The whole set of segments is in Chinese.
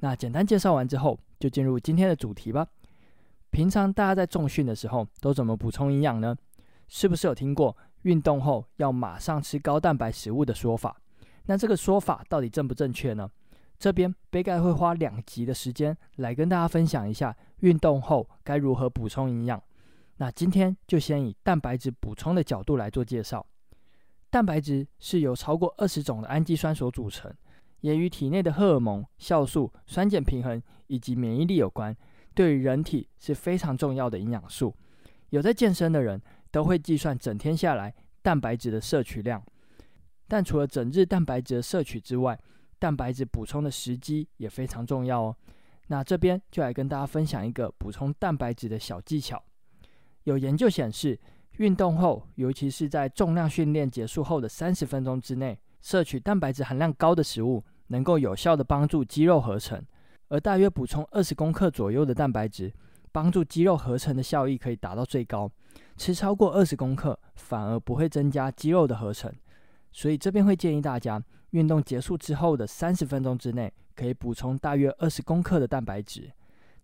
那简单介绍完之后，就进入今天的主题吧。平常大家在重训的时候都怎么补充营养呢？是不是有听过运动后要马上吃高蛋白食物的说法？那这个说法到底正不正确呢？这边杯盖会花两集的时间来跟大家分享一下运动后该如何补充营养。那今天就先以蛋白质补充的角度来做介绍。蛋白质是由超过二十种的氨基酸所组成。也与体内的荷尔蒙、酵素、酸碱平衡以及免疫力有关，对于人体是非常重要的营养素。有在健身的人都会计算整天下来蛋白质的摄取量，但除了整日蛋白质的摄取之外，蛋白质补充的时机也非常重要哦。那这边就来跟大家分享一个补充蛋白质的小技巧。有研究显示，运动后，尤其是在重量训练结束后的三十分钟之内，摄取蛋白质含量高的食物，能够有效地帮助肌肉合成，而大约补充二十公克左右的蛋白质，帮助肌肉合成的效益可以达到最高。吃超过二十公克，反而不会增加肌肉的合成。所以这边会建议大家，运动结束之后的三十分钟之内，可以补充大约二十公克的蛋白质。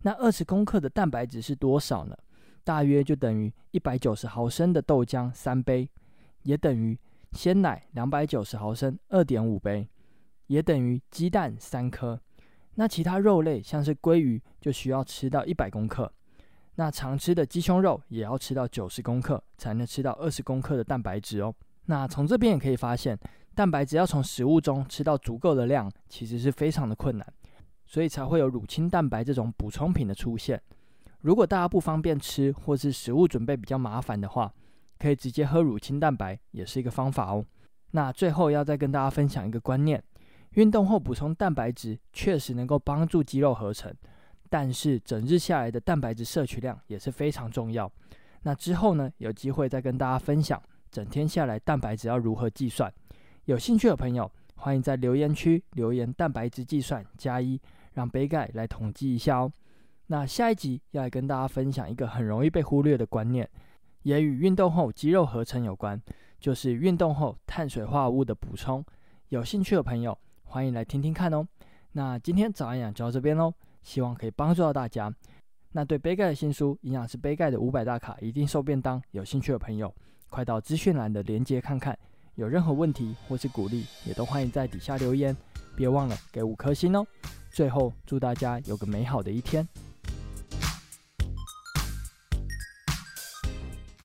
那二十公克的蛋白质是多少呢？大约就等于一百九十毫升的豆浆三杯，也等于。鲜奶两百九十毫升，二点五杯，也等于鸡蛋三颗。那其他肉类像是鲑鱼就需要吃到一百公克。那常吃的鸡胸肉也要吃到九十公克，才能吃到二十公克的蛋白质哦。那从这边也可以发现，蛋白质要从食物中吃到足够的量，其实是非常的困难，所以才会有乳清蛋白这种补充品的出现。如果大家不方便吃，或是食物准备比较麻烦的话，可以直接喝乳清蛋白，也是一个方法哦。那最后要再跟大家分享一个观念：运动后补充蛋白质确实能够帮助肌肉合成，但是整日下来的蛋白质摄取量也是非常重要。那之后呢，有机会再跟大家分享整天下来蛋白质要如何计算。有兴趣的朋友，欢迎在留言区留言“蛋白质计算加一”，让杯盖来统计一下哦。那下一集要来跟大家分享一个很容易被忽略的观念。也与运动后肌肉合成有关，就是运动后碳水化合物的补充。有兴趣的朋友，欢迎来听听看哦。那今天早安营养就到这边喽，希望可以帮助到大家。那对杯盖的新书《营养师杯盖的五百大卡一定瘦便当》有兴趣的朋友，快到资讯栏的链接看看。有任何问题或是鼓励，也都欢迎在底下留言。别忘了给五颗星哦。最后，祝大家有个美好的一天。